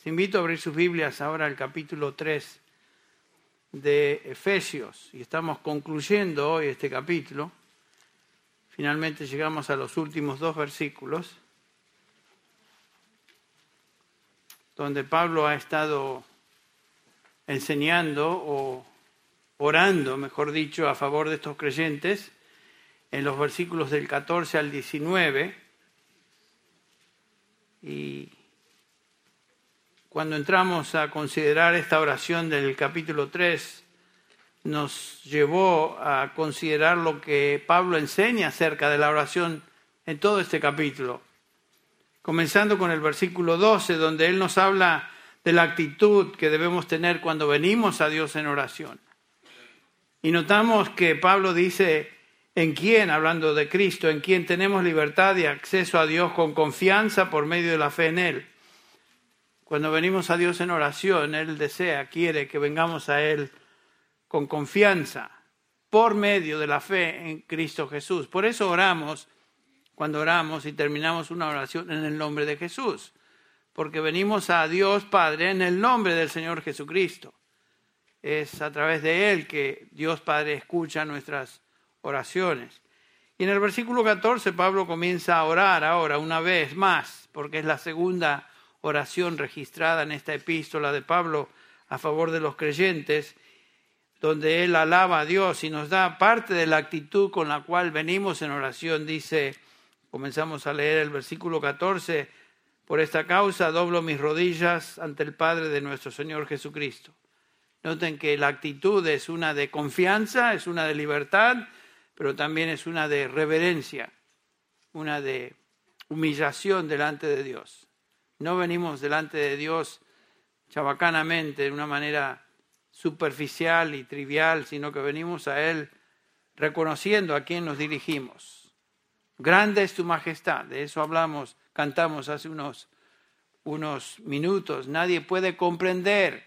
Les invito a abrir sus Biblias ahora al capítulo 3 de Efesios y estamos concluyendo hoy este capítulo. Finalmente llegamos a los últimos dos versículos donde Pablo ha estado enseñando o orando, mejor dicho, a favor de estos creyentes en los versículos del 14 al 19. Y cuando entramos a considerar esta oración del capítulo 3, nos llevó a considerar lo que Pablo enseña acerca de la oración en todo este capítulo. Comenzando con el versículo 12, donde él nos habla de la actitud que debemos tener cuando venimos a Dios en oración. Y notamos que Pablo dice, en quién, hablando de Cristo, en quien tenemos libertad y acceso a Dios con confianza por medio de la fe en Él. Cuando venimos a Dios en oración, Él desea, quiere que vengamos a Él con confianza por medio de la fe en Cristo Jesús. Por eso oramos cuando oramos y terminamos una oración en el nombre de Jesús, porque venimos a Dios Padre en el nombre del Señor Jesucristo. Es a través de Él que Dios Padre escucha nuestras oraciones. Y en el versículo 14 Pablo comienza a orar ahora una vez más, porque es la segunda oración registrada en esta epístola de Pablo a favor de los creyentes, donde él alaba a Dios y nos da parte de la actitud con la cual venimos en oración. Dice, comenzamos a leer el versículo 14, por esta causa doblo mis rodillas ante el Padre de nuestro Señor Jesucristo. Noten que la actitud es una de confianza, es una de libertad, pero también es una de reverencia, una de humillación delante de Dios. No venimos delante de Dios chabacanamente, de una manera superficial y trivial, sino que venimos a Él reconociendo a quién nos dirigimos. Grande es tu majestad, de eso hablamos, cantamos hace unos, unos minutos. Nadie puede comprender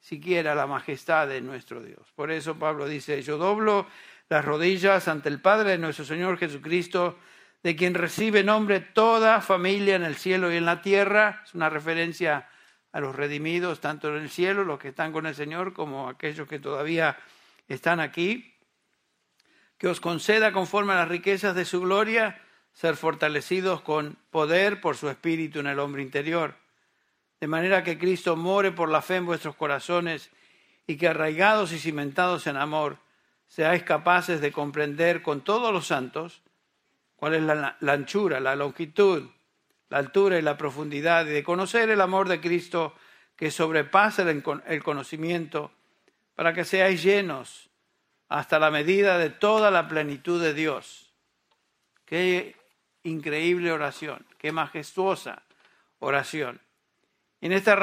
siquiera la majestad de nuestro Dios. Por eso Pablo dice, yo doblo las rodillas ante el Padre de nuestro Señor Jesucristo, de quien recibe nombre toda familia en el cielo y en la tierra. Es una referencia a los redimidos, tanto en el cielo, los que están con el Señor, como aquellos que todavía están aquí. Que os conceda, conforme a las riquezas de su gloria, ser fortalecidos con poder por su espíritu en el hombre interior. De manera que Cristo more por la fe en vuestros corazones y que arraigados y cimentados en amor, seáis capaces de comprender con todos los santos cuál es la, anchura, la longitud, la altura y la profundidad, y de conocer el amor de Cristo que sobrepasa el conocimiento, para que seáis llenos hasta la medida de toda la plenitud de Dios. Qué increíble oración, qué majestuosa oración. En esta,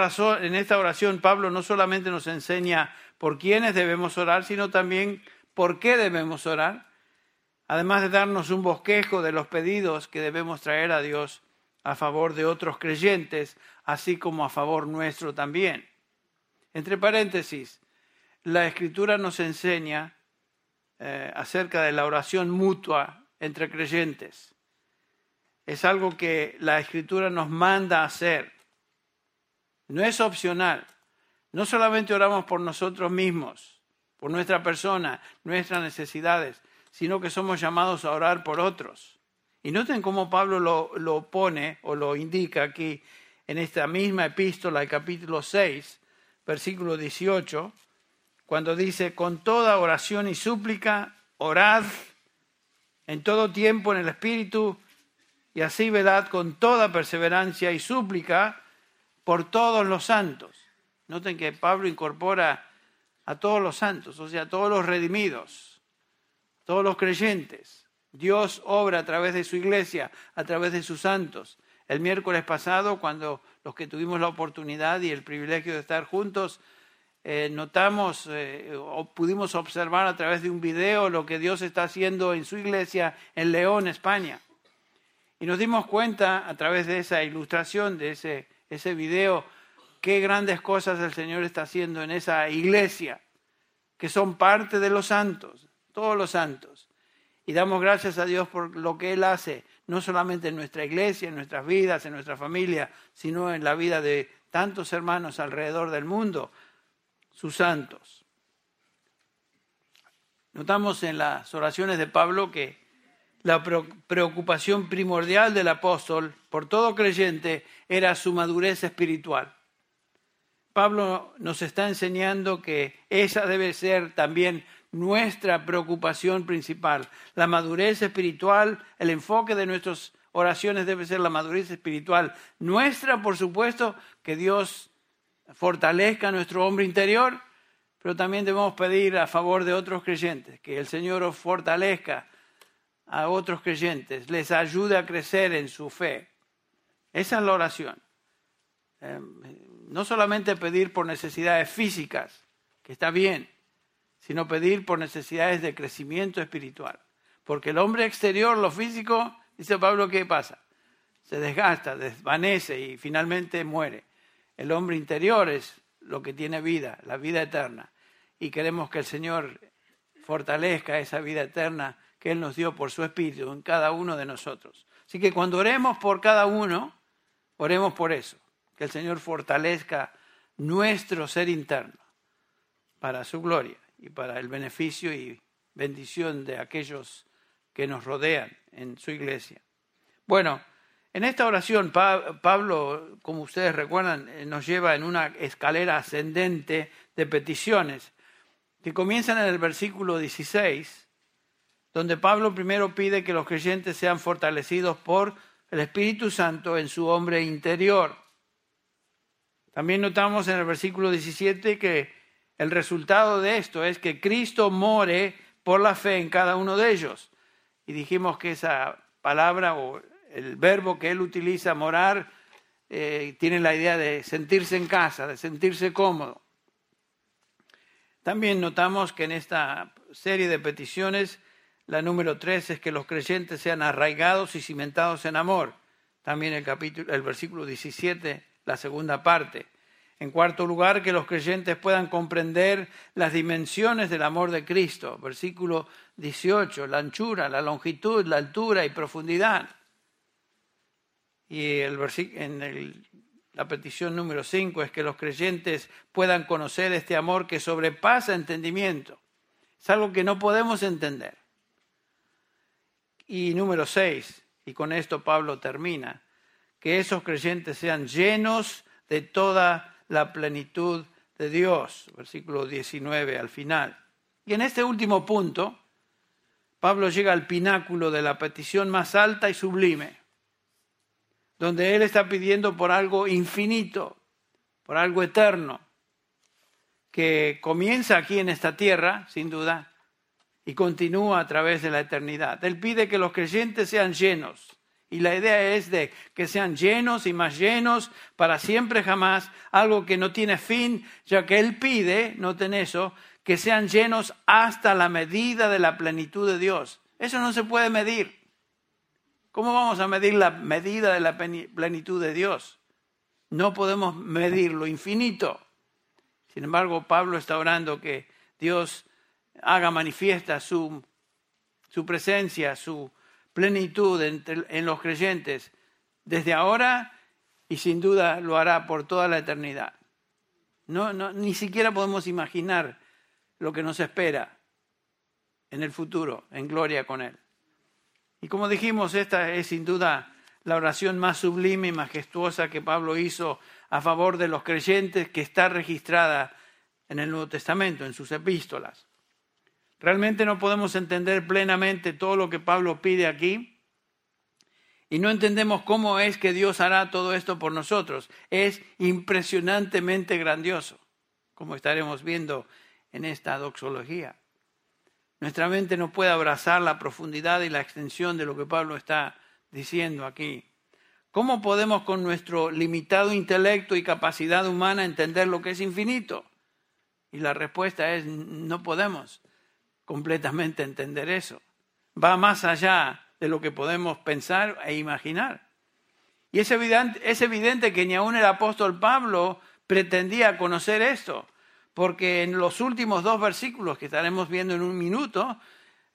en esta oración Pablo no solamente nos enseña por quiénes debemos orar, sino también por qué debemos orar además de darnos un bosquejo de los pedidos que debemos traer a Dios a favor de otros creyentes, así como a favor nuestro también. Entre paréntesis, la escritura nos enseña eh, acerca de la oración mutua entre creyentes. Es algo que la escritura nos manda hacer. No es opcional. No solamente oramos por nosotros mismos, por nuestra persona, nuestras necesidades, sino que somos llamados a orar por otros. Y noten cómo Pablo lo, pone o lo indica aquí en esta misma epístola, capítulo 6, versículo 18, cuando dice, con toda oración y súplica, orad en todo tiempo en el Espíritu, y así velad con toda perseverancia y súplica por todos los santos. Noten que Pablo incorpora a todos los santos, o sea, a todos los redimidos todos los creyentes. Dios obra a través de su iglesia, a través de sus santos. El miércoles pasado, cuando los que tuvimos la oportunidad y el privilegio de estar juntos, eh, notamos eh, o pudimos observar a través de un video lo que Dios está haciendo en su iglesia en León, España. Y nos dimos cuenta a través de esa ilustración, de ese, ese video, qué grandes cosas el Señor está haciendo en esa iglesia, que son parte de los santos todos los santos. Y damos gracias a Dios por lo que Él hace, no solamente en nuestra iglesia, en nuestras vidas, en nuestra familia, sino en la vida de tantos hermanos alrededor del mundo, sus santos. Notamos en las oraciones de Pablo que la preocupación primordial del apóstol por todo creyente era su madurez espiritual. Pablo nos está enseñando que esa debe ser también nuestra preocupación principal. La madurez espiritual, el enfoque de nuestras oraciones debe ser la madurez espiritual nuestra, por supuesto, que Dios fortalezca nuestro hombre interior, pero también debemos pedir a favor de otros creyentes, que el Señor os fortalezca a otros creyentes, les ayude a crecer en su fe. Esa es la oración. Em, no solamente pedir por necesidades físicas, que está bien, sino pedir por necesidades de crecimiento espiritual. Porque el hombre exterior, lo físico, dice Pablo, ¿qué pasa? Se desgasta, desvanece y finalmente muere. El hombre interior es lo que tiene vida, la vida eterna. Y queremos que el Señor fortalezca esa vida eterna que Él nos dio por su Espíritu en cada uno de nosotros. Así que cuando oremos por cada uno, oremos por eso, que el Señor fortalezca nuestro ser interno para su gloria y para el beneficio y bendición de aquellos que nos rodean en su iglesia. Bueno, en esta oración Pablo, como ustedes recuerdan, eh, nos lleva en una escalera ascendente de peticiones que comienzan en el versículo 16, donde Pablo primero pide que los creyentes sean fortalecidos por el Espíritu Santo en su hombre interior. También notamos en el versículo 17 que el resultado de esto es que Cristo more por la fe en cada uno de ellos. Y dijimos que esa palabra o el verbo que él utiliza, morar, eh, tiene la idea de sentirse en casa, de sentirse cómodo. También notamos que en esta serie de peticiones, la número tres es que los creyentes sean arraigados y cimentados en amor. También el, capítulo, el versículo 17, la segunda parte. En cuarto lugar, que los creyentes puedan comprender las dimensiones del amor de Cristo. Versículo 18, la anchura, la longitud, la altura y profundidad. Y el en la petición número 5 es que los creyentes puedan conocer este amor que sobrepasa entendimiento. Es algo que no podemos entender. Y número 6, y con esto Pablo termina, que esos creyentes sean llenos de toda la plenitud de Dios, versículo 19 al final. Y en este último punto, Pablo llega al pináculo de la petición más alta y sublime, donde él está pidiendo por algo infinito, por algo eterno, que comienza aquí en esta tierra, sin duda, y continúa a través de la eternidad. Él pide que los creyentes sean llenos y la idea es de que sean llenos y más llenos para siempre jamás, algo que no tiene fin, ya que Él pide, noten eso, que sean llenos hasta la medida de la plenitud de Dios. Eso no se puede medir. ¿Cómo vamos a medir la medida de la plenitud de Dios? No podemos medir lo infinito. Sin embargo, Pablo está orando que Dios haga manifiesta su, su presencia, su plenitud en los creyentes desde ahora y sin duda lo hará por toda la eternidad. No, no, ni siquiera podemos imaginar lo que nos espera en el futuro, en gloria con Él. Y como dijimos, esta es sin duda la oración más sublime y majestuosa que Pablo hizo a favor de los creyentes que está registrada en el Nuevo Testamento, en sus epístolas. Realmente no podemos entender plenamente todo lo que Pablo pide aquí y no entendemos cómo es que Dios hará todo esto por nosotros. Es impresionantemente grandioso, como estaremos viendo en esta doxología. Nuestra mente no puede abrazar la profundidad y la extensión de lo que Pablo está diciendo aquí. ¿Cómo podemos con nuestro limitado intelecto y capacidad humana entender lo que es infinito? Y la respuesta es no podemos completamente entender eso. Va más allá de lo que podemos pensar e imaginar. Y es evidente, es evidente que ni aun el apóstol Pablo pretendía conocer esto, porque en los últimos dos versículos que estaremos viendo en un minuto,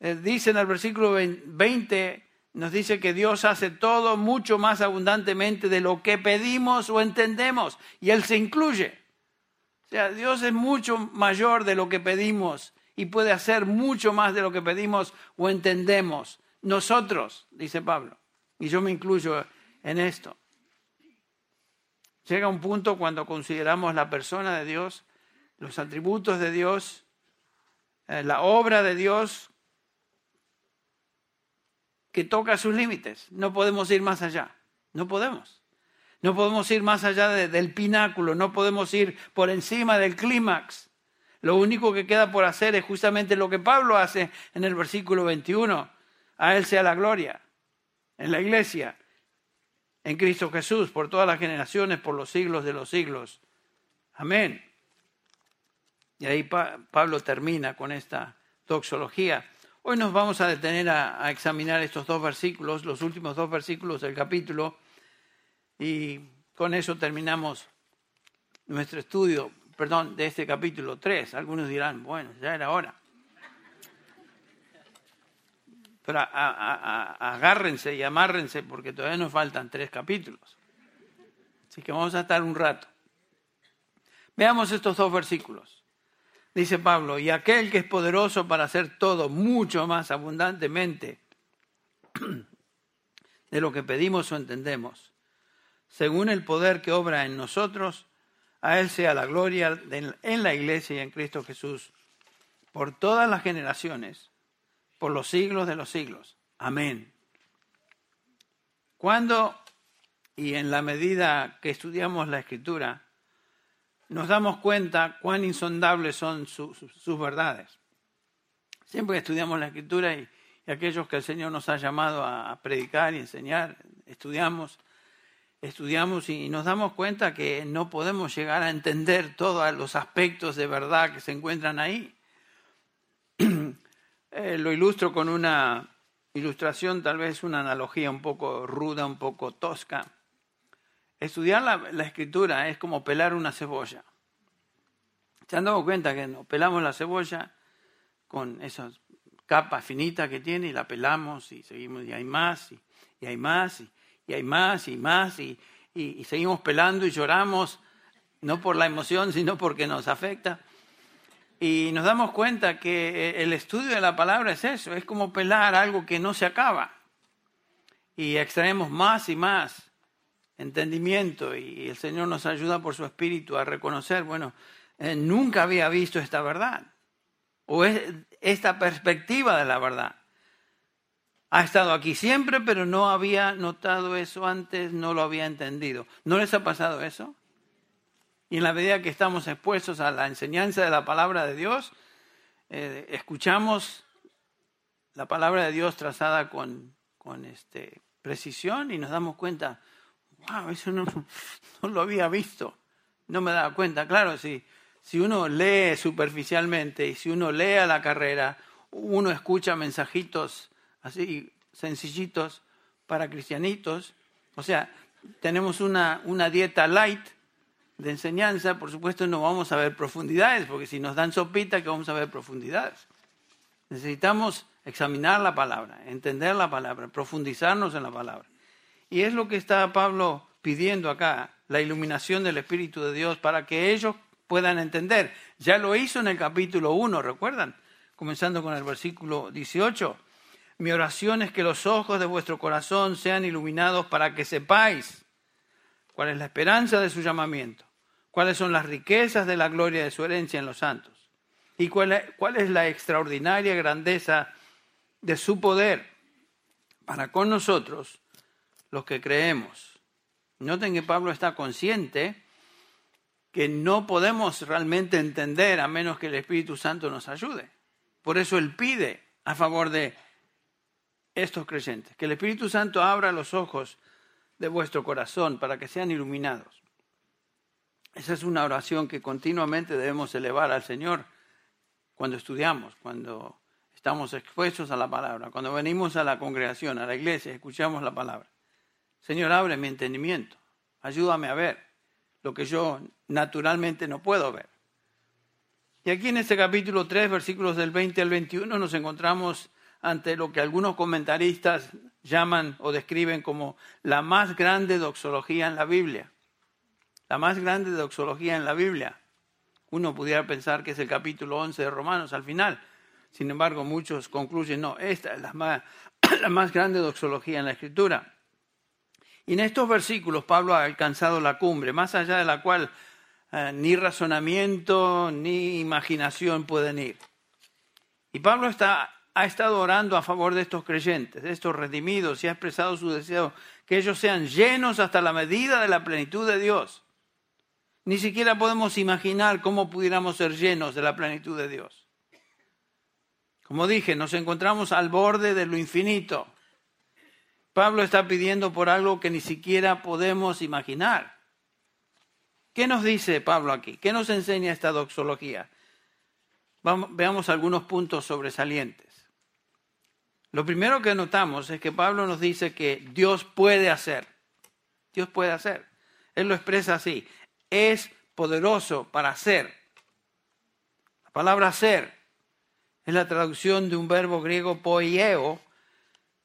eh, dice en el versículo 20, nos dice que Dios hace todo mucho más abundantemente de lo que pedimos o entendemos, y Él se incluye. O sea, Dios es mucho mayor de lo que pedimos y puede hacer mucho más de lo que pedimos o entendemos. Nosotros, dice Pablo, y yo me incluyo en esto. Llega un punto cuando consideramos la persona de Dios, los atributos de Dios, eh, la obra de Dios, que toca sus límites. No podemos ir más allá. No podemos. No podemos ir más allá del pináculo, no podemos ir por encima del clímax. Lo único que queda por hacer es justamente lo que Pablo hace en el versículo 21. A Él sea la gloria en la iglesia, en Cristo Jesús, por todas las generaciones, por los siglos de los siglos. Amén. Y ahí Pablo termina con esta doxología. Hoy nos vamos a detener a examinar estos dos versículos, los últimos dos versículos del capítulo y con eso terminamos nuestro estudio, perdón, de este capítulo 3. Algunos dirán, bueno, ya era hora. Pero agárrense y amárrense porque todavía nos faltan tres capítulos. Así que vamos a estar un rato. Veamos estos dos versículos. Dice Pablo, y aquel que es poderoso para hacer todo mucho más abundantemente de lo que pedimos o entendemos, según el poder que obra en nosotros, a Él sea la gloria en la iglesia y en Cristo Jesús, por todas las generaciones, por los siglos de los siglos. Amén. Cuando y en la medida que estudiamos la Escritura, nos damos cuenta cuán insondables son sus verdades. Siempre que estudiamos la Escritura y, aquellos que el Señor nos ha llamado a predicar y enseñar, estudiamos, estudiamos y nos damos cuenta que no podemos llegar a entender todos los aspectos de verdad que se encuentran ahí. Eh, lo ilustro con una ilustración, tal vez una analogía un poco ruda, un poco tosca. Estudiar la, escritura es como pelar una cebolla. ¿Se han dado cuenta que no? pelamos la cebolla con esa capa finita que tiene y la pelamos y seguimos y hay más y, y hay más y, y hay más y más y, y, seguimos pelando y lloramos, no por la emoción, sino porque nos afecta. Y nos damos cuenta que el estudio de la palabra es eso, es como pelar algo que no se acaba. Y extraemos más y más entendimiento y el Señor nos ayuda por su espíritu a reconocer, bueno, eh, nunca había visto esta verdad o esta perspectiva de la verdad ha estado aquí siempre, pero no había notado eso antes, no lo había entendido. ¿No les ha pasado eso? Y en la medida que estamos expuestos a la enseñanza de la palabra de Dios, eh, escuchamos la palabra de Dios trazada con, con este, precisión y nos damos cuenta, wow, eso no, no lo había visto, no me daba cuenta. Claro, si, si uno lee superficialmente y si uno lee a la carrera, uno escucha mensajitos así sencillitos para cristianitos. O sea, tenemos una, una dieta light de enseñanza, por supuesto no vamos a ver profundidades, porque si nos dan sopita, que vamos a ver profundidades. Necesitamos examinar la palabra, entender la palabra, profundizarnos en la palabra. Y es lo que está Pablo pidiendo acá, la iluminación del Espíritu de Dios para que ellos puedan entender. Ya lo hizo en el capítulo 1, ¿recuerdan? Comenzando con el versículo 18. Mi oración es que los ojos de vuestro corazón sean iluminados para que sepáis cuál es la esperanza de su llamamiento, cuáles son las riquezas de la gloria de su herencia en los santos y cuál es la extraordinaria grandeza de su poder para con nosotros los que creemos. Noten que Pablo está consciente que no podemos realmente entender a menos que el Espíritu Santo nos ayude. Por eso él pide a favor de estos creyentes. Que el Espíritu Santo abra los ojos de vuestro corazón para que sean iluminados. Esa es una oración que continuamente debemos elevar al Señor cuando estudiamos, cuando estamos expuestos a la palabra, cuando venimos a la congregación, a la iglesia, escuchamos la palabra. Señor, abre mi entendimiento, ayúdame a ver lo que yo naturalmente no puedo ver. Y aquí en este capítulo 3, versículos del 20 al 21, nos encontramos ante lo que algunos comentaristas llaman o describen como la más grande doxología en la Biblia. La más grande doxología en la Biblia. Uno pudiera pensar que es el capítulo 11 de Romanos al final. Sin embargo, muchos concluyen, no, esta es la más, la más grande doxología en la Escritura. Y en estos versículos Pablo ha alcanzado la cumbre, más allá de la cual eh, ni razonamiento ni imaginación pueden ir. Y Pablo está, ha estado orando a favor de estos creyentes, de estos redimidos, y ha expresado su deseo que ellos sean llenos hasta la medida de la plenitud de Dios. Ni siquiera podemos imaginar cómo pudiéramos ser llenos de la plenitud de Dios. Como dije, nos encontramos al borde de lo infinito. Pablo está pidiendo por algo que ni siquiera podemos imaginar. ¿Qué nos dice Pablo aquí? ¿Qué nos enseña esta doxología? veamos algunos puntos sobresalientes. Lo primero que notamos es que Pablo nos dice que Dios puede hacer. Dios puede hacer. Él lo expresa así. Es poderoso para hacer. La palabra hacer es la traducción de un verbo griego poieo,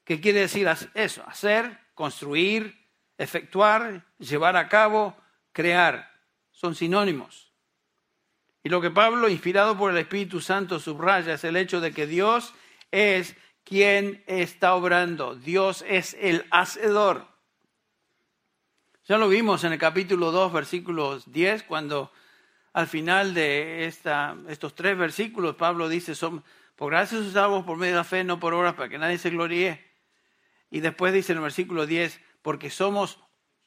¿Qué quiere decir eso? Hacer, construir, efectuar, llevar a cabo, crear. Son sinónimos. Y lo que Pablo, inspirado por el Espíritu Santo, subraya es el hecho de que Dios es quien está obrando. Dios es el hacedor. Ya lo vimos en el capítulo 2, versículos 10, cuando al final de estos tres versículos Pablo dice, son, por gracias sus salvos por medio de la fe, no por obras, para que nadie se gloríe. Y después dice en el versículo 10, porque somos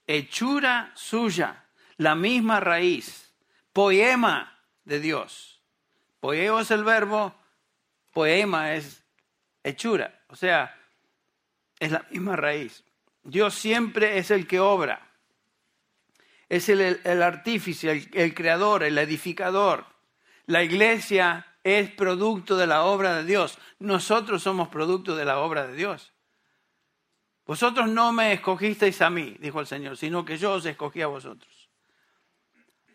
hechura suya, la misma raíz, poema de Dios. Poeo es el verbo, poema es hechura, o sea, es la misma raíz. Dios siempre es el que obra, es el, el artífice, el, el creador, el edificador. La iglesia es producto de la obra de Dios. Nosotros somos producto de la obra de Dios. Vosotros no me escogisteis a mí, dijo el Señor, sino que yo os escogí a vosotros.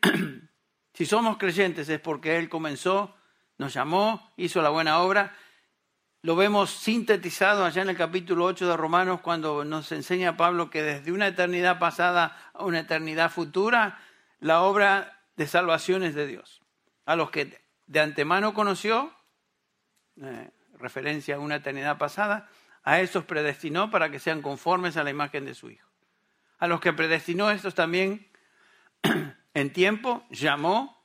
si somos creyentes es porque Él comenzó, nos llamó, hizo la buena obra. Lo vemos sintetizado allá en el capítulo 8 de Romanos cuando nos enseña Pablo que desde una eternidad pasada a una eternidad futura, la obra de salvación es de Dios. A los que de antemano conoció, eh, referencia a una eternidad pasada, a estos predestinó para que sean conformes a la imagen de su Hijo. A los que predestinó estos también en tiempo llamó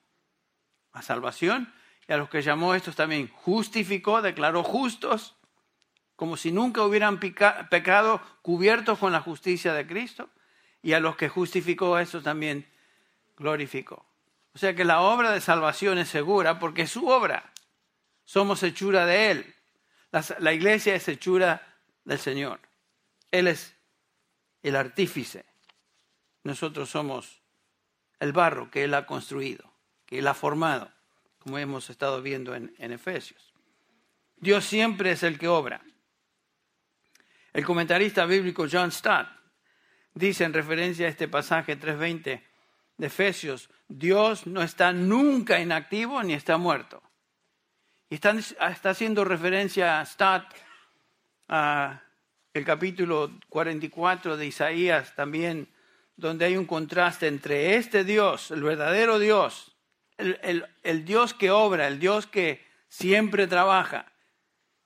a salvación y a los que llamó estos también justificó, declaró justos, como si nunca hubieran pecado, cubiertos con la justicia de Cristo, y a los que justificó estos también glorificó. O sea que la obra de salvación es segura porque es su obra. Somos hechura de Él. La, iglesia es hechura del Señor. Él es el artífice. Nosotros somos el barro que Él ha construido, que Él ha formado, como hemos estado viendo en, Efesios. Dios siempre es el que obra. El comentarista bíblico John Stott dice en referencia a este pasaje 3.20 de Efesios, Dios no está nunca inactivo ni está muerto. Y está, haciendo referencia a Stott a el capítulo 44 de Isaías también, donde hay un contraste entre este Dios, el verdadero Dios, el, Dios que obra, el Dios que siempre trabaja,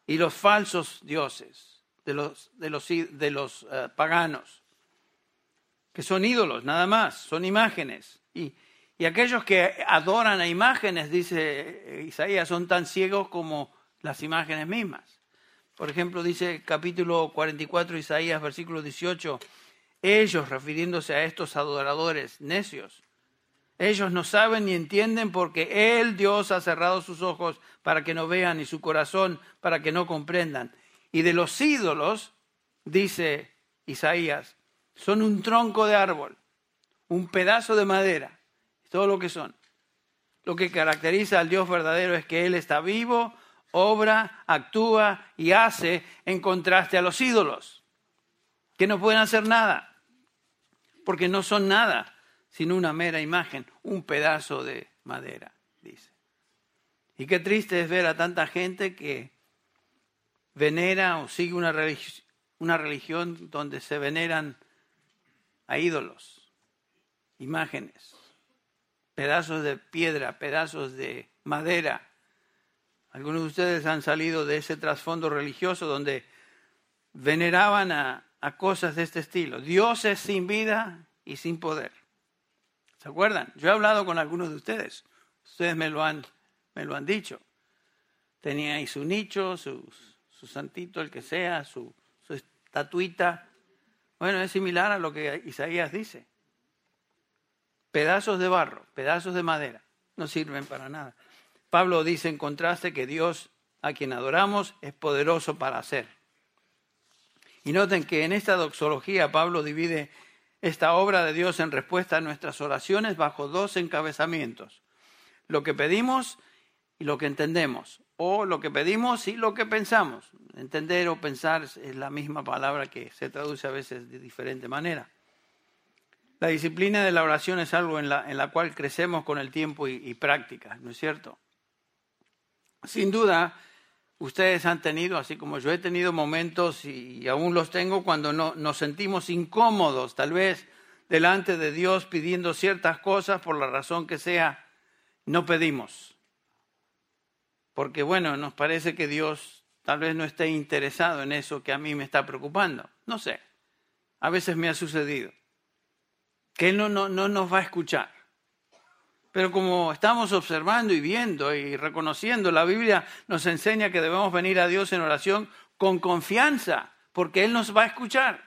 y los falsos dioses de los, de los, de los eh, paganos, que son ídolos, nada más, son imágenes. Y, y aquellos que adoran a imágenes, dice Isaías, son tan ciegos como las imágenes mismas. Por ejemplo, dice capítulo 44, Isaías, versículo 18, ellos, refiriéndose a estos adoradores necios, ellos no saben ni entienden porque Él, Dios, ha cerrado sus ojos para que no vean y su corazón para que no comprendan. Y de los ídolos, dice Isaías, son un tronco de árbol, un pedazo de madera, todo lo que son. Lo que caracteriza al Dios verdadero es que Él está vivo, obra, actúa y hace en contraste a los ídolos, que no pueden hacer nada, porque no son nada, sino una mera imagen, un pedazo de madera, dice. Y qué triste es ver a tanta gente que venera o sigue una, una religión donde se veneran a ídolos, imágenes, pedazos de piedra, pedazos de madera. Algunos de ustedes han salido de ese trasfondo religioso donde veneraban a, a cosas de este estilo. Dios es sin vida y sin poder. ¿Se acuerdan? Yo he hablado con algunos de ustedes. Ustedes me lo han, me lo han dicho. Tenía ahí su nicho, su, su santito, el que sea, su, su estatuita. Bueno, es similar a lo que Isaías dice. Pedazos de barro, pedazos de madera, no sirven para nada. Pablo dice en contraste que Dios, a quien adoramos, es poderoso para hacer. Y noten que en esta doxología Pablo divide esta obra de Dios en respuesta a nuestras oraciones bajo dos encabezamientos. Lo que pedimos y lo que entendemos, o lo que pedimos y lo que pensamos. Entender o pensar es la misma palabra que se traduce a veces de diferente manera. La disciplina de la oración es algo en la, en la cual crecemos con el tiempo y, y práctica, ¿no es cierto? Sin duda, ustedes han tenido, así como yo he tenido momentos y, aún los tengo cuando no, nos sentimos incómodos, tal vez delante de Dios pidiendo ciertas cosas por la razón que sea, no pedimos. Porque bueno, nos parece que Dios tal vez no esté interesado en eso que a mí me está preocupando. No sé. A veces me ha sucedido. Que Él no, no, no nos va a escuchar. Pero como estamos observando y viendo y reconociendo, la Biblia nos enseña que debemos venir a Dios en oración con confianza, porque Él nos va a escuchar.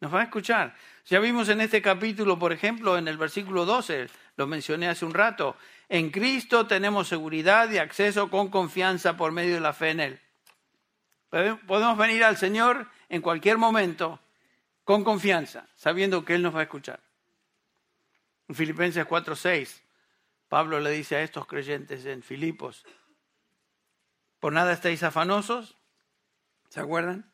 Nos va a escuchar. Ya vimos en este capítulo, por ejemplo, en el versículo 12, lo mencioné hace un rato, en Cristo tenemos seguridad y acceso con confianza por medio de la fe en Él. Podemos venir al Señor en cualquier momento con confianza, sabiendo que Él nos va a escuchar. En Filipenses 4:6 Pablo le dice a estos creyentes en Filipos, por nada estáis afanosos, ¿se acuerdan?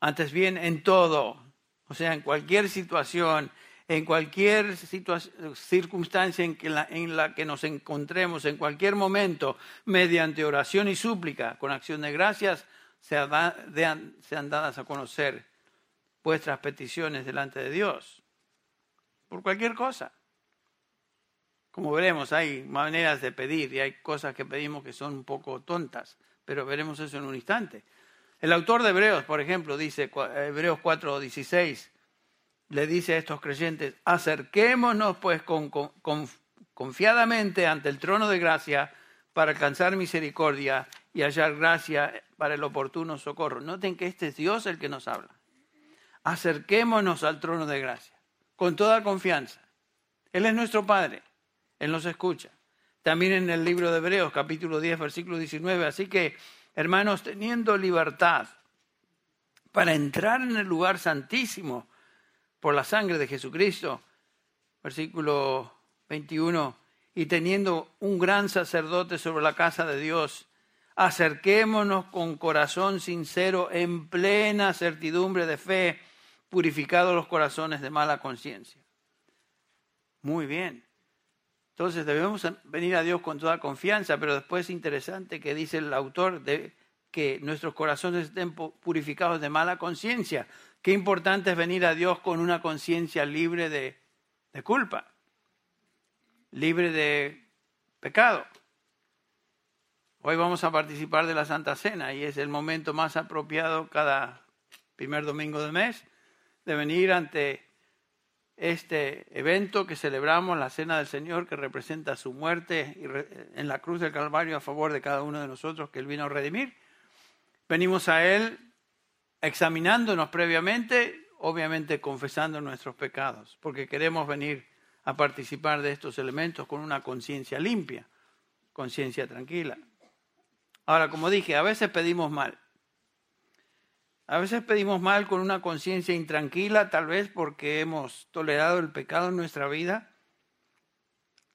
Antes bien, en todo, o sea, en cualquier situación, en cualquier circunstancia en, la que nos encontremos, en cualquier momento, mediante oración y súplica, con acción de gracias, sean dadas a conocer vuestras peticiones delante de Dios. Por cualquier cosa. Como veremos, hay maneras de pedir y hay cosas que pedimos que son un poco tontas, pero veremos eso en un instante. El autor de Hebreos, por ejemplo, dice, Hebreos 4:16, le dice a estos creyentes, acerquémonos pues confiadamente ante el trono de gracia para alcanzar misericordia y hallar gracia para el oportuno socorro. Noten que este es Dios el que nos habla. Acerquémonos al trono de gracia con toda confianza. Él es nuestro Padre. Él nos escucha. También en el libro de Hebreos, capítulo 10, versículo 19. Así que, hermanos, teniendo libertad para entrar en el lugar santísimo por la sangre de Jesucristo, versículo 21, y teniendo un gran sacerdote sobre la casa de Dios, acerquémonos con corazón sincero, en plena certidumbre de fe, purificados los corazones de mala conciencia. Muy bien. Entonces debemos venir a Dios con toda confianza, pero después es interesante que dice el autor de que nuestros corazones estén purificados de mala conciencia. Qué importante es venir a Dios con una conciencia libre de, de culpa, libre de pecado. Hoy vamos a participar de la Santa Cena y es el momento más apropiado cada primer domingo del mes de venir ante este evento que celebramos, la Cena del Señor, que representa su muerte en la cruz del Calvario a favor de cada uno de nosotros que Él vino a redimir. Venimos a Él examinándonos previamente, obviamente confesando nuestros pecados, porque queremos venir a participar de estos elementos con una conciencia limpia, conciencia tranquila. Ahora, como dije, a veces pedimos mal. A veces pedimos mal con una conciencia intranquila, tal vez porque hemos tolerado el pecado en nuestra vida,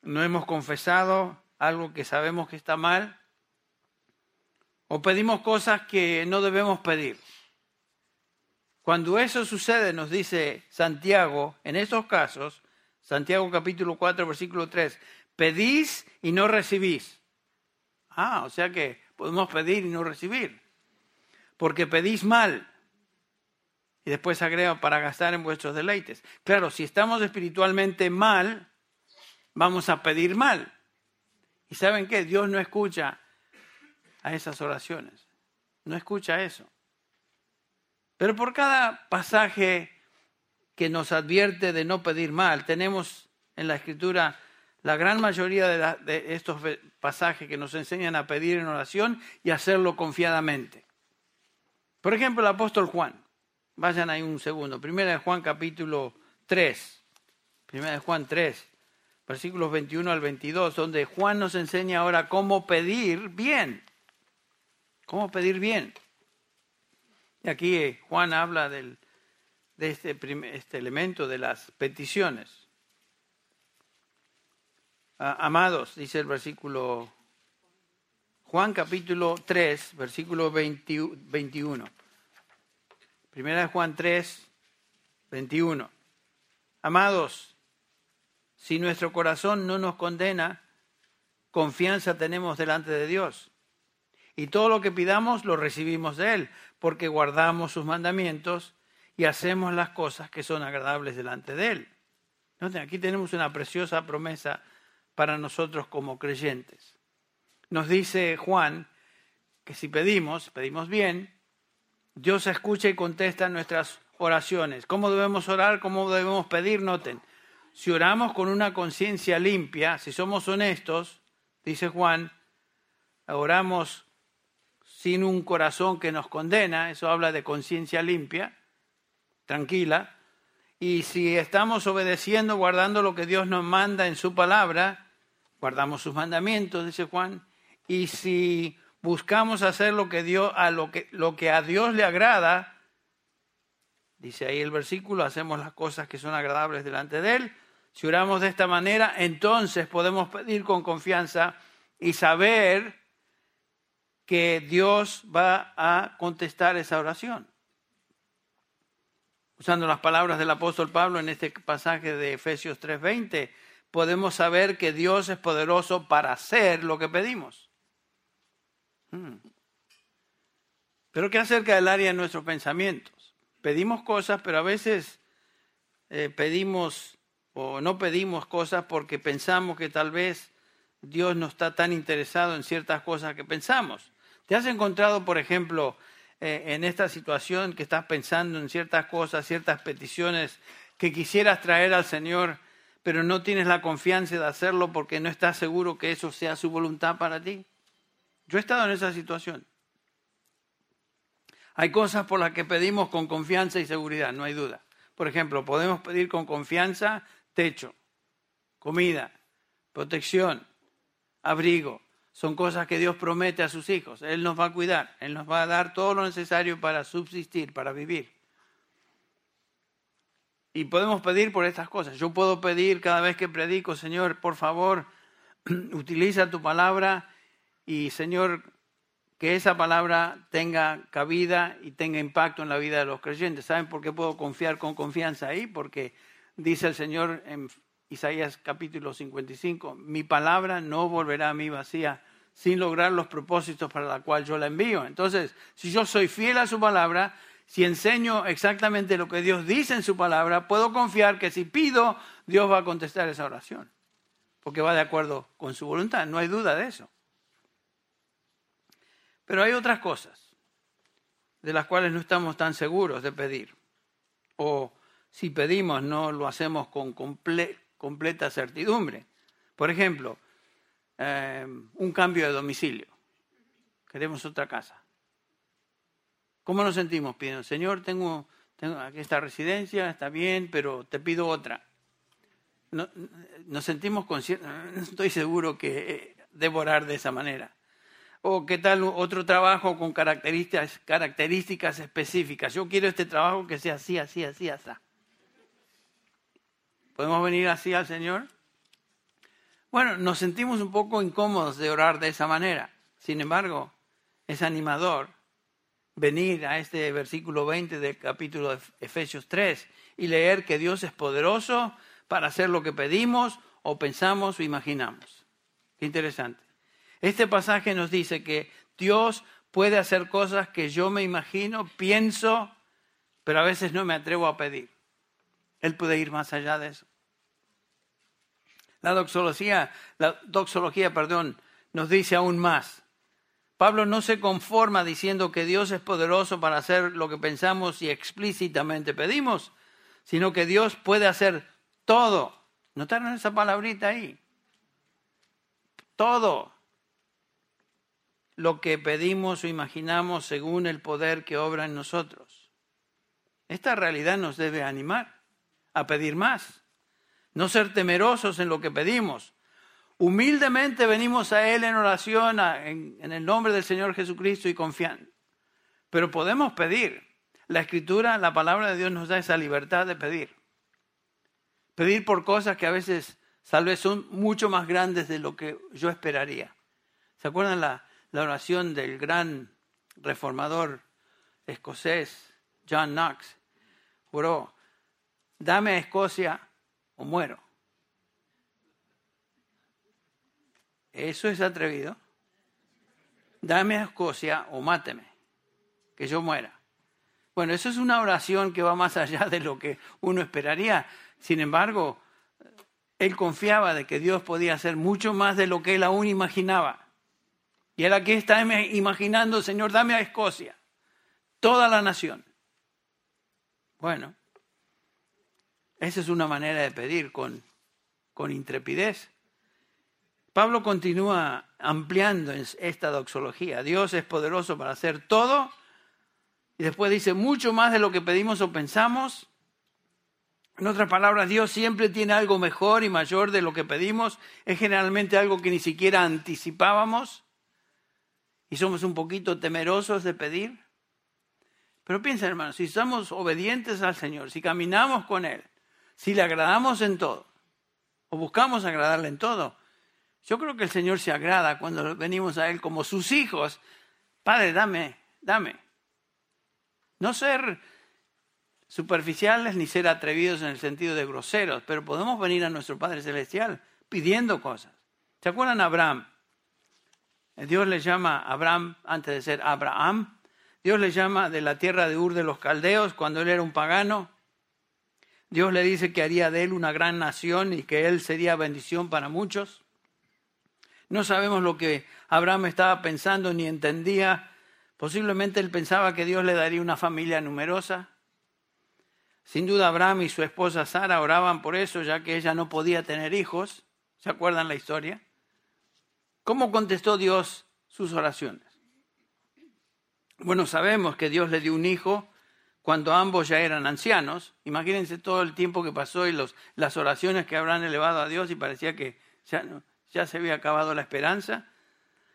no hemos confesado algo que sabemos que está mal, o pedimos cosas que no debemos pedir. Cuando eso sucede, nos dice Santiago, en esos casos, Santiago capítulo 4, versículo 3, pedís y no recibís. Ah, o sea que podemos pedir y no recibir. Porque pedís mal. Y después agrega para gastar en vuestros deleites. Claro, si estamos espiritualmente mal, vamos a pedir mal. ¿Y saben qué? Dios no escucha a esas oraciones. No escucha eso. Pero por cada pasaje que nos advierte de no pedir mal, tenemos en la escritura la gran mayoría de, estos pasajes que nos enseñan a pedir en oración y hacerlo confiadamente. Por ejemplo, el apóstol Juan. Vayan ahí un segundo. Primera de Juan capítulo 3. Primera de Juan 3, versículos 21 al 22, donde Juan nos enseña ahora cómo pedir bien. Cómo pedir bien. Y aquí eh, Juan habla de este, este elemento de las peticiones. Ah, amados, dice el versículo Juan capítulo 3, versículo 21. Primera de Juan 3, 21. Amados, si nuestro corazón no nos condena, confianza tenemos delante de Dios. Y todo lo que pidamos lo recibimos de Él, porque guardamos sus mandamientos y hacemos las cosas que son agradables delante de Él. aquí tenemos una preciosa promesa para nosotros como creyentes. Nos dice Juan que si pedimos, pedimos bien, Dios escucha y contesta nuestras oraciones. ¿Cómo debemos orar? ¿Cómo debemos pedir? Noten, si oramos con una conciencia limpia, si somos honestos, dice Juan, oramos sin un corazón que nos condena, eso habla de conciencia limpia, tranquila, y si estamos obedeciendo, guardando lo que Dios nos manda en su palabra, guardamos sus mandamientos, dice Juan, y si buscamos hacer lo que, Dios, a lo, que, lo que a Dios le agrada, dice ahí el versículo, hacemos las cosas que son agradables delante de Él. Si oramos de esta manera, entonces podemos pedir con confianza y saber que Dios va a contestar esa oración. Usando las palabras del apóstol Pablo en este pasaje de Efesios 3:20, podemos saber que Dios es poderoso para hacer lo que pedimos. Hmm. Pero ¿qué acerca del área de nuestros pensamientos? Pedimos cosas, pero a veces eh, pedimos o no pedimos cosas porque pensamos que tal vez Dios no está tan interesado en ciertas cosas que pensamos. ¿Te has encontrado, por ejemplo, eh, en esta situación que estás pensando en ciertas cosas, ciertas peticiones que quisieras traer al Señor pero no tienes la confianza de hacerlo porque no estás seguro que eso sea su voluntad para ti. Yo he estado en esa situación. Hay cosas por las que pedimos con confianza y seguridad, no hay duda. Por ejemplo, podemos pedir con confianza techo, comida, protección, abrigo. Son cosas que Dios promete a sus hijos. Él nos va a cuidar, Él nos va a dar todo lo necesario para subsistir, para vivir. Y podemos pedir por estas cosas. Yo puedo pedir cada vez que predico, Señor, por favor, utiliza tu palabra y, Señor, que esa palabra tenga cabida y tenga impacto en la vida de los creyentes. ¿Saben por qué puedo confiar con confianza ahí? Porque dice el Señor en Isaías capítulo 55, mi palabra no volverá a mí vacía sin lograr los propósitos para los cuales yo la envío. Entonces, si yo soy fiel a su palabra, si enseño exactamente lo que Dios dice en su palabra, puedo confiar que si pido, Dios va a contestar esa oración, porque va de acuerdo con su voluntad, no hay duda de eso. Pero hay otras cosas de las cuales no estamos tan seguros de pedir, o si pedimos no lo hacemos con completa certidumbre. Por ejemplo, eh, un cambio de domicilio. Queremos otra casa. ¿Cómo nos sentimos pidiendo? Señor, tengo, aquí esta residencia, está bien, pero te pido otra. No, nos sentimos conscientes, no estoy seguro que eh, devorar de esa manera. O qué tal otro trabajo con características, específicas. Yo quiero este trabajo que sea así, así, así, así. ¿Podemos venir así al Señor? Bueno, nos sentimos un poco incómodos de orar de esa manera. Sin embargo, es animador venir a este versículo 20 del capítulo de Efesios 3 y leer que Dios es poderoso para hacer lo que pedimos o pensamos o imaginamos. Qué interesante. Este pasaje nos dice que Dios puede hacer cosas que yo me imagino, pienso, pero a veces no me atrevo a pedir. Él puede ir más allá de eso. La doxología, la doxología, perdón, nos dice aún más. Pablo no se conforma diciendo que Dios es poderoso para hacer lo que pensamos y explícitamente pedimos, sino que Dios puede hacer todo. ¿Notaron esa palabrita ahí? Todo lo que pedimos o imaginamos según el poder que obra en nosotros. Esta realidad nos debe animar a pedir más, no ser temerosos en lo que pedimos. Humildemente venimos a Él en oración en, en el nombre del Señor Jesucristo y confiando. Pero podemos pedir. La escritura, la palabra de Dios nos da esa libertad de pedir. Pedir por cosas que a veces tal vez son mucho más grandes de lo que yo esperaría. ¿Se acuerdan la, la oración del gran reformador escocés John Knox. Juró, dame a Escocia o muero. Eso es atrevido. Dame a Escocia o máteme, que yo muera. Bueno, eso es una oración que va más allá de lo que uno esperaría. Sin embargo, él confiaba de que Dios podía hacer mucho más de lo que él aún imaginaba. Y él aquí está imaginando, Señor, dame a Escocia, toda la nación. Bueno, esa es una manera de pedir con, con intrepidez. Pablo continúa ampliando esta doxología. Dios es poderoso para hacer todo. Y después dice, mucho más de lo que pedimos o pensamos. En otras palabras, Dios siempre tiene algo mejor y mayor de lo que pedimos. Es generalmente algo que ni siquiera anticipábamos y somos un poquito temerosos de pedir. Pero piensa, hermanos, si somos obedientes al Señor, si caminamos con Él, si le agradamos en todo, o buscamos agradarle en todo, yo creo que el Señor se agrada cuando venimos a Él como sus hijos. Padre, dame, dame. No ser superficiales ni ser atrevidos en el sentido de groseros, pero podemos venir a nuestro Padre Celestial pidiendo cosas. ¿Se acuerdan Abraham? Dios le llama a Abraham antes de ser Abraham. Dios le llama de la tierra de Ur de los Caldeos cuando él era un pagano. Dios le dice que haría de él una gran nación y que él sería bendición para muchos. No sabemos lo que Abraham estaba pensando ni entendía. Posiblemente él pensaba que Dios le daría una familia numerosa. Sin duda Abraham y su esposa Sara oraban por eso, ya que ella no podía tener hijos. ¿Se acuerdan la historia? ¿Cómo contestó Dios sus oraciones? Bueno, sabemos que Dios le dio un hijo cuando ambos ya eran ancianos. Imagínense todo el tiempo que pasó y los, las oraciones que habrán elevado a Dios y parecía que ya, se había acabado la esperanza.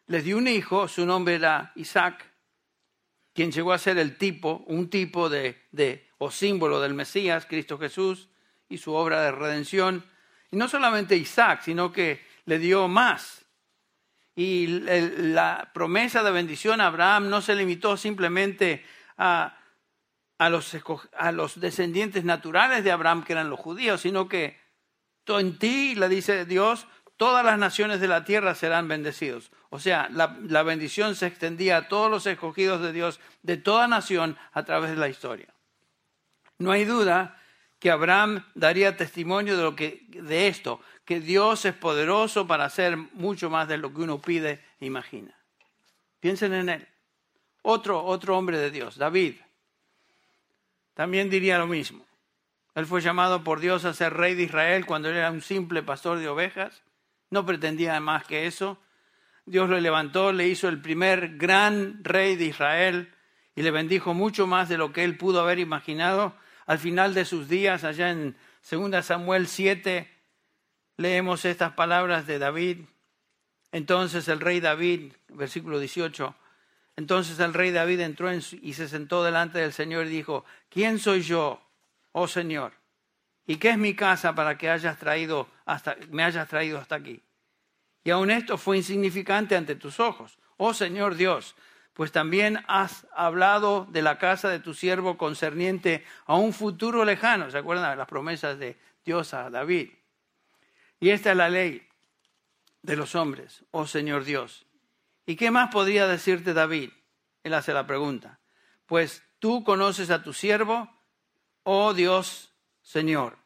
Les dio un hijo, su nombre era Isaac, quien llegó a ser el tipo, un tipo de o símbolo del Mesías, Cristo Jesús, y su obra de redención. Y no solamente Isaac, sino que le dio más y la promesa de bendición a Abraham no se limitó simplemente a, los, a los descendientes naturales de Abraham, que eran los judíos, sino que en ti, le dice Dios, todas las naciones de la tierra serán bendecidos. O sea, la, la, bendición se extendía a todos los escogidos de Dios de toda nación a través de la historia. No hay duda que Abraham daría testimonio de, lo que, de esto, que Dios es poderoso para hacer mucho más de lo que uno pide e imagina. Piensen en él. Otro, otro hombre de Dios, David, también diría lo mismo. Él fue llamado por Dios a ser rey de Israel cuando él era un simple pastor de ovejas. No pretendía más que eso. Dios lo levantó, le hizo el primer gran rey de Israel y le bendijo mucho más de lo que él pudo haber imaginado. Al final de sus días, allá en 2 Samuel 7, leemos estas palabras de David. Entonces el rey David, versículo 18, entonces el rey David entró y se sentó delante del Señor y dijo, ¿quién soy yo, oh Señor? ¿Y qué es mi casa para que hayas traído hasta, me hayas traído hasta aquí? Y aun esto fue insignificante ante tus ojos, oh Señor Dios, pues también has hablado de la casa de tu siervo concerniente a un futuro lejano. ¿Se acuerdan de las promesas de Dios a David? Y esta es la ley de los hombres, oh Señor Dios. ¿Y qué más podría decirte David? Él hace la pregunta. Pues tú conoces a tu siervo, oh Dios Señor.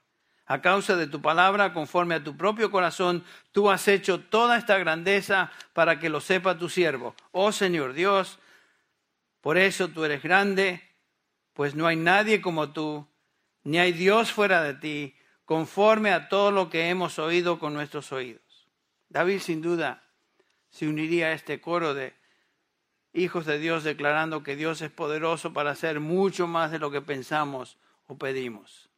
A causa de tu palabra, conforme a tu propio corazón, tú has hecho toda esta grandeza para que lo sepa tu siervo. Oh Señor Dios, por eso tú eres grande, pues no hay nadie como tú, ni hay Dios fuera de ti, conforme a todo lo que hemos oído con nuestros oídos. David sin duda se uniría a este coro de hijos de Dios declarando que Dios es poderoso para hacer mucho más de lo que pensamos o pedimos.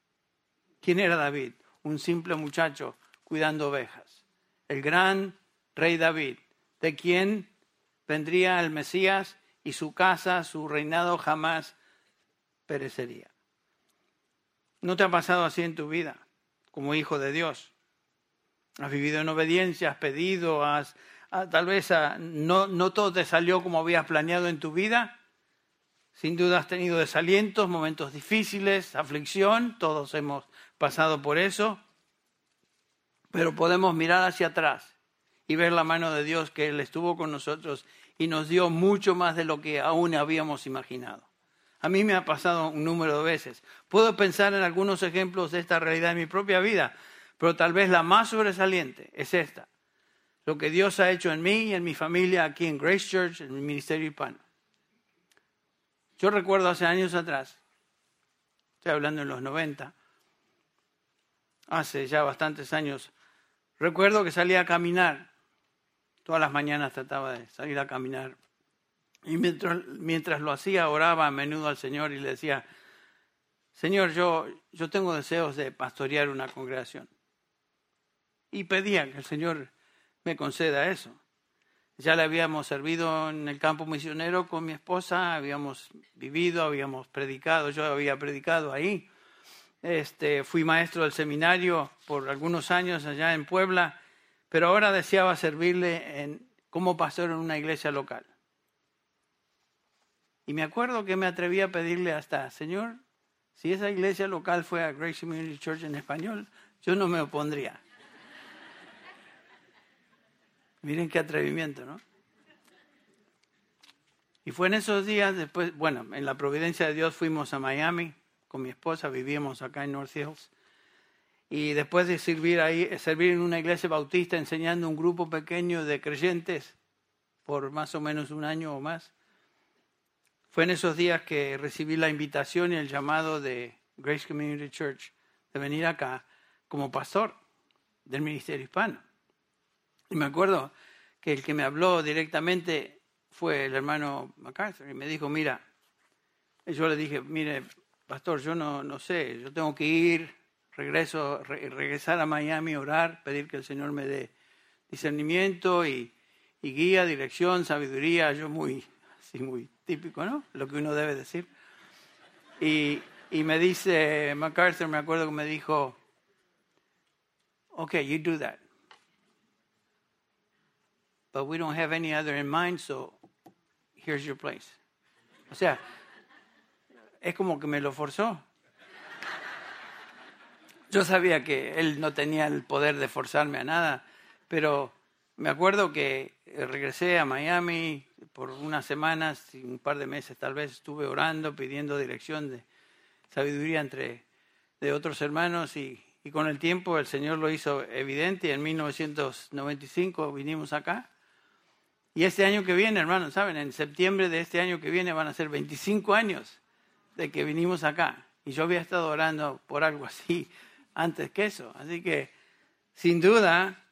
¿Quién era David? Un simple muchacho cuidando ovejas. El gran rey David, de quien vendría el Mesías y su casa, su reinado jamás perecería. ¿No te ha pasado así en tu vida como hijo de Dios? Has vivido en obediencia, has pedido, has, ah, tal vez ah, no, no todo te salió como habías planeado en tu vida. Sin duda has tenido desalientos, momentos difíciles, aflicción, todos hemos pasado por eso. Pero podemos mirar hacia atrás y ver la mano de Dios que Él estuvo con nosotros y nos dio mucho más de lo que aún habíamos imaginado. A mí me ha pasado un número de veces. Puedo pensar en algunos ejemplos de esta realidad en mi propia vida. Pero tal vez la más sobresaliente es esta. Lo que Dios ha hecho en mí y en mi familia aquí en Grace Church, en el Ministerio Hispano. Yo recuerdo hace años atrás, estoy hablando en los 90, hace ya bastantes años, recuerdo que salía a caminar. Todas las mañanas trataba de salir a caminar. Y mientras, mientras lo hacía, oraba a menudo al Señor y le decía, Señor, yo, yo tengo deseos de pastorear una congregación y pedía que el Señor me conceda eso. Ya le habíamos servido en el campo misionero con mi esposa, habíamos vivido, habíamos predicado, yo había predicado ahí. Este, fui maestro del seminario por algunos años allá en Puebla, pero ahora deseaba servirle en, como pastor en una iglesia local. Y me acuerdo que me atreví a pedirle hasta, Señor, si esa iglesia local fue a Grace Community Church en español, yo no me opondría. Miren qué atrevimiento, ¿no? Y fue en esos días, después, bueno, en la providencia de Dios fuimos a Miami con mi esposa, vivíamos acá en North Hills. Y después de servir ahí, servir en una iglesia bautista enseñando un grupo pequeño de creyentes por más o menos un año o más, fue en esos días que recibí la invitación y el llamado de Grace Community Church de venir acá como pastor del ministerio hispano. Y me acuerdo que el que me habló directamente fue el hermano MacArthur y me dijo, mira, yo le dije, mire, pastor, yo no, no sé, yo tengo que ir, regreso, regresar a Miami, orar, pedir que el Señor me dé discernimiento y, y guía, dirección, sabiduría, yo muy, así muy típico, ¿no? Lo que uno debe decir. Y, y me dice, MacArthur, me acuerdo que me dijo, ok, you do that but we don't have any other in mind, so here's your place. O sea, es como que me lo forzó. Yo sabía que él no tenía el poder de forzarme a nada, pero me acuerdo que regresé a Miami por unas semanas, un par de meses tal vez, estuve orando, pidiendo dirección de sabiduría entre de otros hermanos y, y con el tiempo el Señor lo hizo evidente y en 1995 vinimos acá y este año que viene, hermanos, ¿saben? En septiembre de este año que viene van a ser 25 años de que vinimos acá. Y yo había estado orando por algo así antes que eso. Así que, sin duda,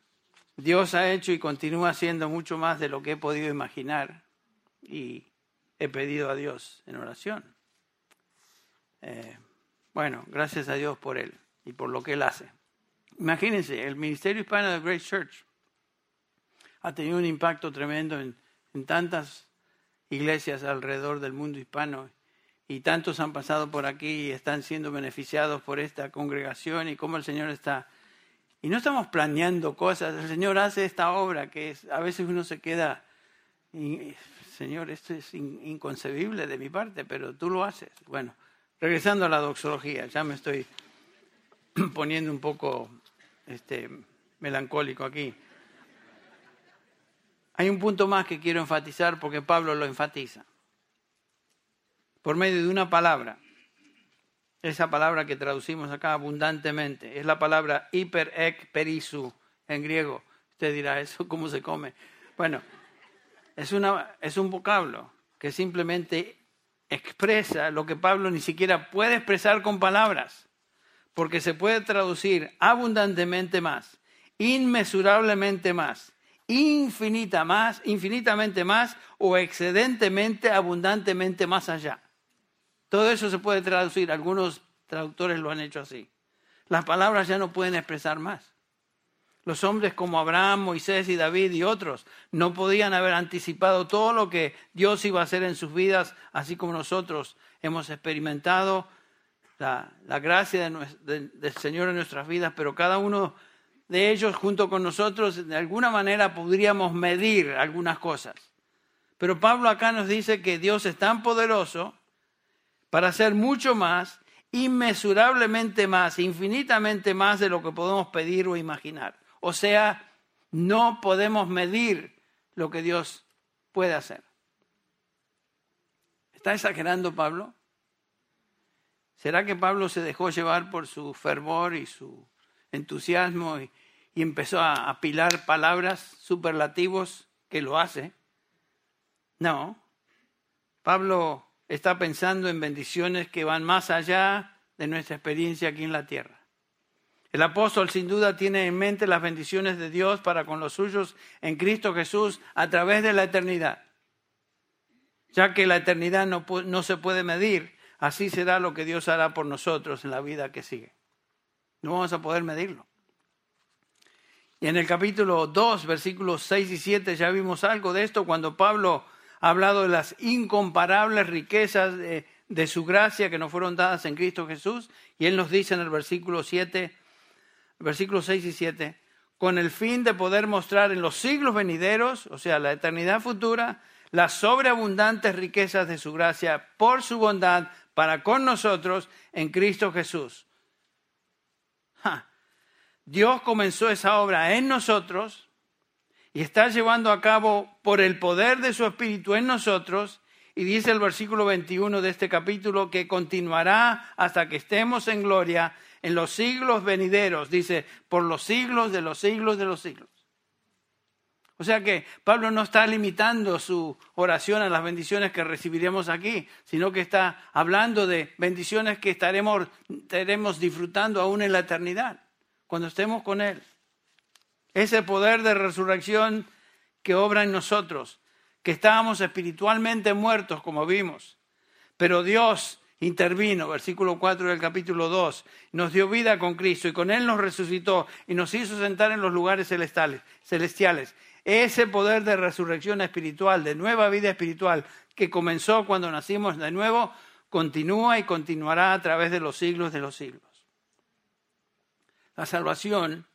Dios ha hecho y continúa haciendo mucho más de lo que he podido imaginar. Y he pedido a Dios en oración. Eh, bueno, gracias a Dios por Él y por lo que Él hace. Imagínense, el Ministerio Hispano de Great Church ha tenido un impacto tremendo en, tantas iglesias alrededor del mundo hispano y tantos han pasado por aquí y están siendo beneficiados por esta congregación y cómo el Señor está. Y no estamos planeando cosas, el Señor hace esta obra que a veces uno se queda, Señor, esto es inconcebible de mi parte, pero tú lo haces. Bueno, regresando a la doxología, ya me estoy poniendo un poco este, melancólico aquí. Hay un punto más que quiero enfatizar porque Pablo lo enfatiza. por medio de una palabra. Esa palabra que traducimos acá abundantemente es la palabra hiper ek perisu en griego. Usted dirá, ¿eso cómo se come? Bueno, es, una, es un vocablo que simplemente expresa lo que Pablo ni siquiera puede expresar con palabras, porque se puede traducir abundantemente más, inmesurablemente más, infinita más, infinitamente más o excedentemente, abundantemente más allá. Todo eso se puede traducir, algunos traductores lo han hecho así. Las palabras ya no pueden expresar más. Los hombres como Abraham, Moisés y David y otros no podían haber anticipado todo lo que Dios iba a hacer en sus vidas, así como nosotros hemos experimentado la, gracia del Señor en nuestras vidas, pero cada uno de ellos junto con nosotros de alguna manera podríamos medir algunas cosas. Pero Pablo acá nos dice que Dios es tan poderoso para hacer mucho más, inmesurablemente más, infinitamente más de lo que podemos pedir o imaginar. O sea, no podemos medir lo que Dios puede hacer. ¿Está exagerando Pablo? ¿Será que Pablo se dejó llevar por su fervor y su entusiasmo y, empezó a apilar palabras superlativos que lo hace? No. Pablo está pensando en bendiciones que van más allá de nuestra experiencia aquí en la tierra. El apóstol sin duda tiene en mente las bendiciones de Dios para con los suyos en Cristo Jesús a través de la eternidad. Ya que la eternidad no, no se puede medir, así será lo que Dios hará por nosotros en la vida que sigue. No vamos a poder medirlo. Y en el capítulo 2, versículos 6 y 7 ya vimos algo de esto cuando Pablo ha hablado de las incomparables riquezas de, de su gracia que nos fueron dadas en Cristo Jesús. Y él nos dice en el versículo 7, versículos 6 y 7, con el fin de poder mostrar en los siglos venideros, o sea, la eternidad futura, las sobreabundantes riquezas de su gracia por su bondad para con nosotros en Cristo Jesús. Dios comenzó esa obra en nosotros y está llevando a cabo por el poder de su Espíritu en nosotros. Y dice el versículo 21 de este capítulo que continuará hasta que estemos en gloria en los siglos venideros, dice, por los siglos de los siglos de los siglos. O sea que Pablo no está limitando su oración a las bendiciones que recibiremos aquí, sino que está hablando de bendiciones que estaremos, disfrutando aún en la eternidad, cuando estemos con Él. Ese poder de resurrección que obra en nosotros, que estábamos espiritualmente muertos, como vimos, pero Dios intervino, versículo 4 del capítulo 2, nos dio vida con Cristo y con Él nos resucitó y nos hizo sentar en los lugares celestiales. Ese poder de resurrección espiritual, de nueva vida espiritual, que comenzó cuando nacimos de nuevo, continúa y continuará a través de los siglos de los siglos. La salvación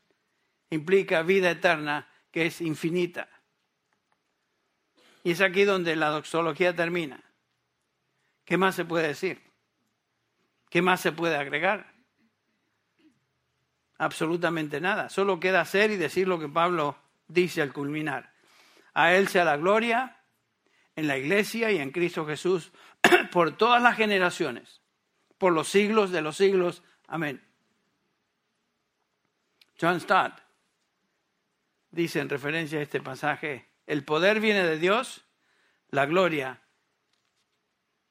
implica vida eterna que es infinita. Y es aquí donde la doxología termina. ¿Qué más se puede decir? ¿Qué más se puede agregar? Absolutamente nada. Solo queda hacer y decir lo que Pablo dice al culminar. A Él sea la gloria en la iglesia y en Cristo Jesús por todas las generaciones, por los siglos de los siglos. Amén. John Stott dice en referencia a este pasaje, el poder viene de Dios, la gloria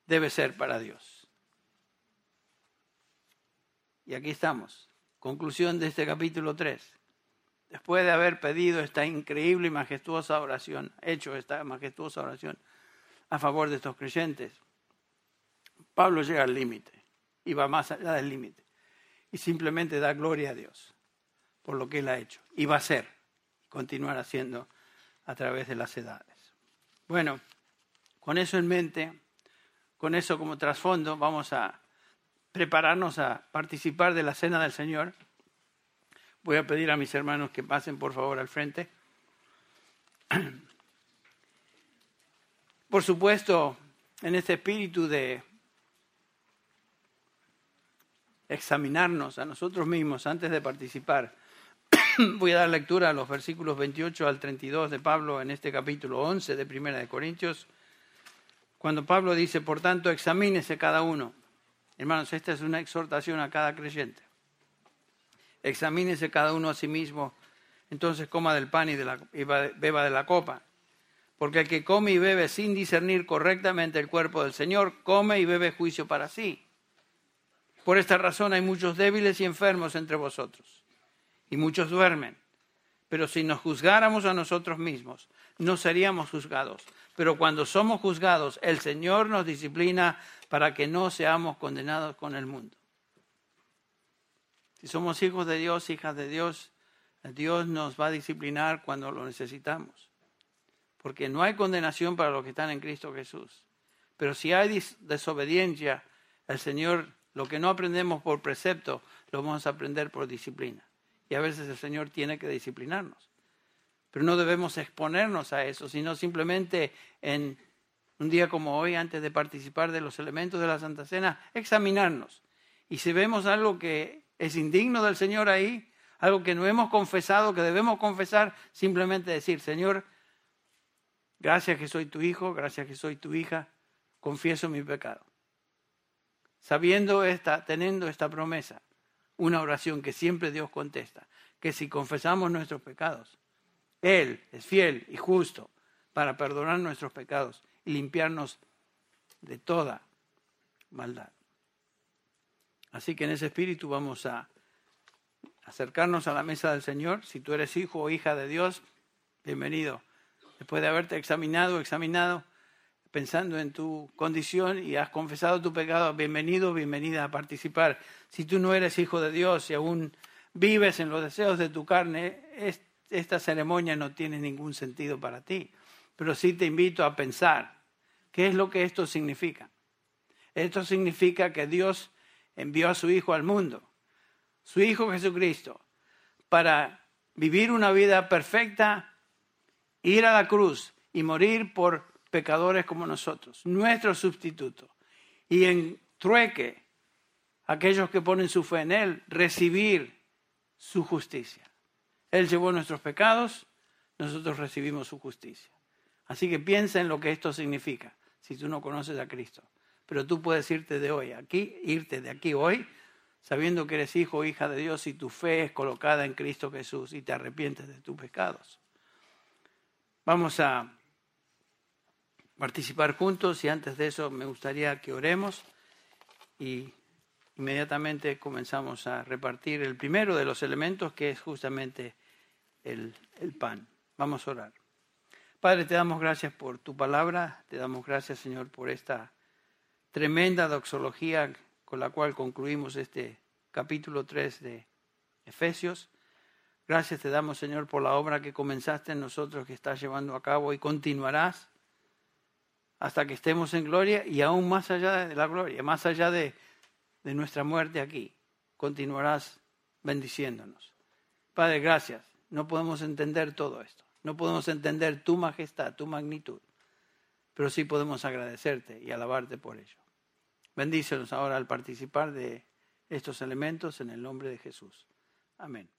debe ser para Dios. Y aquí estamos, conclusión de este capítulo 3. Después de haber pedido esta increíble y majestuosa oración, hecho esta majestuosa oración a favor de estos creyentes, Pablo llega al límite y va más allá del límite y simplemente da gloria a Dios por lo que Él ha hecho y va a ser, continuar haciendo a través de las edades. Bueno, con eso en mente, con eso como trasfondo, vamos a prepararnos a participar de la cena del Señor. Voy a pedir a mis hermanos que pasen por favor al frente. Por supuesto, en este espíritu de examinarnos a nosotros mismos antes de participar, voy a dar lectura a los versículos 28 al 32 de Pablo en este capítulo 11 de Primera de Corintios. Cuando Pablo dice, por tanto, examínese cada uno. Hermanos, esta es una exhortación a cada creyente. Examínese cada uno a sí mismo, entonces coma del pan y, de la, y beba de la copa. Porque el que come y bebe sin discernir correctamente el cuerpo del Señor, come y bebe juicio para sí. Por esta razón hay muchos débiles y enfermos entre vosotros, y muchos duermen. Pero si nos juzgáramos a nosotros mismos, no seríamos juzgados. Pero cuando somos juzgados, el Señor nos disciplina para que no seamos condenados con el mundo. Si somos hijos de Dios, hijas de Dios, Dios nos va a disciplinar cuando lo necesitamos. Porque no hay condenación para los que están en Cristo Jesús. Pero si hay desobediencia, el Señor, lo que no aprendemos por precepto, lo vamos a aprender por disciplina. Y a veces el Señor tiene que disciplinarnos. Pero no debemos exponernos a eso, sino simplemente en un día como hoy, antes de participar de los elementos de la Santa Cena, examinarnos. Y si vemos algo que es indigno del Señor ahí, algo que no hemos confesado, que debemos confesar, simplemente decir, Señor, gracias que soy tu hijo, gracias que soy tu hija, confieso mi pecado. Sabiendo esta, teniendo esta promesa, una oración que siempre Dios contesta, que si confesamos nuestros pecados, Él es fiel y justo para perdonar nuestros pecados y limpiarnos de toda maldad. Así que en ese espíritu vamos a acercarnos a la mesa del Señor. Si tú eres hijo o hija de Dios, bienvenido. Después de haberte examinado, examinado, pensando en tu condición y has confesado tu pecado, bienvenido, bienvenida a participar. Si tú no eres hijo de Dios y aún vives en los deseos de tu carne, esta ceremonia no tiene ningún sentido para ti. Pero sí te invito a pensar, ¿qué es lo que esto significa? Esto significa que Dios envió a su Hijo al mundo, su Hijo Jesucristo, para vivir una vida perfecta, ir a la cruz y morir por pecadores como nosotros, nuestro sustituto. Y en trueque, aquellos que ponen su fe en Él, recibir su justicia. Él llevó nuestros pecados, nosotros recibimos su justicia. Así que piensa en lo que esto significa, si tú no conoces a Cristo. Pero tú puedes irte de hoy aquí, irte de aquí hoy, sabiendo que eres hijo o hija de Dios y tu fe es colocada en Cristo Jesús y te arrepientes de tus pecados. Vamos a participar juntos y antes de eso me gustaría que oremos y inmediatamente comenzamos a repartir el primero de los elementos que es justamente el, el pan. Vamos a orar. Padre, te damos gracias por tu palabra, te damos gracias Señor por esta tremenda doxología con la cual concluimos este capítulo 3 de Efesios. Gracias te damos, Señor, por la obra que comenzaste en nosotros, que estás llevando a cabo y continuarás hasta que estemos en gloria y aún más allá de la gloria, más allá de, de nuestra muerte aquí. Continuarás bendiciéndonos. Padre, gracias. No podemos entender todo esto. No podemos entender tu majestad, tu magnitud pero sí podemos agradecerte y alabarte por ello. Bendícenos ahora al participar de estos elementos en el nombre de Jesús. Amén.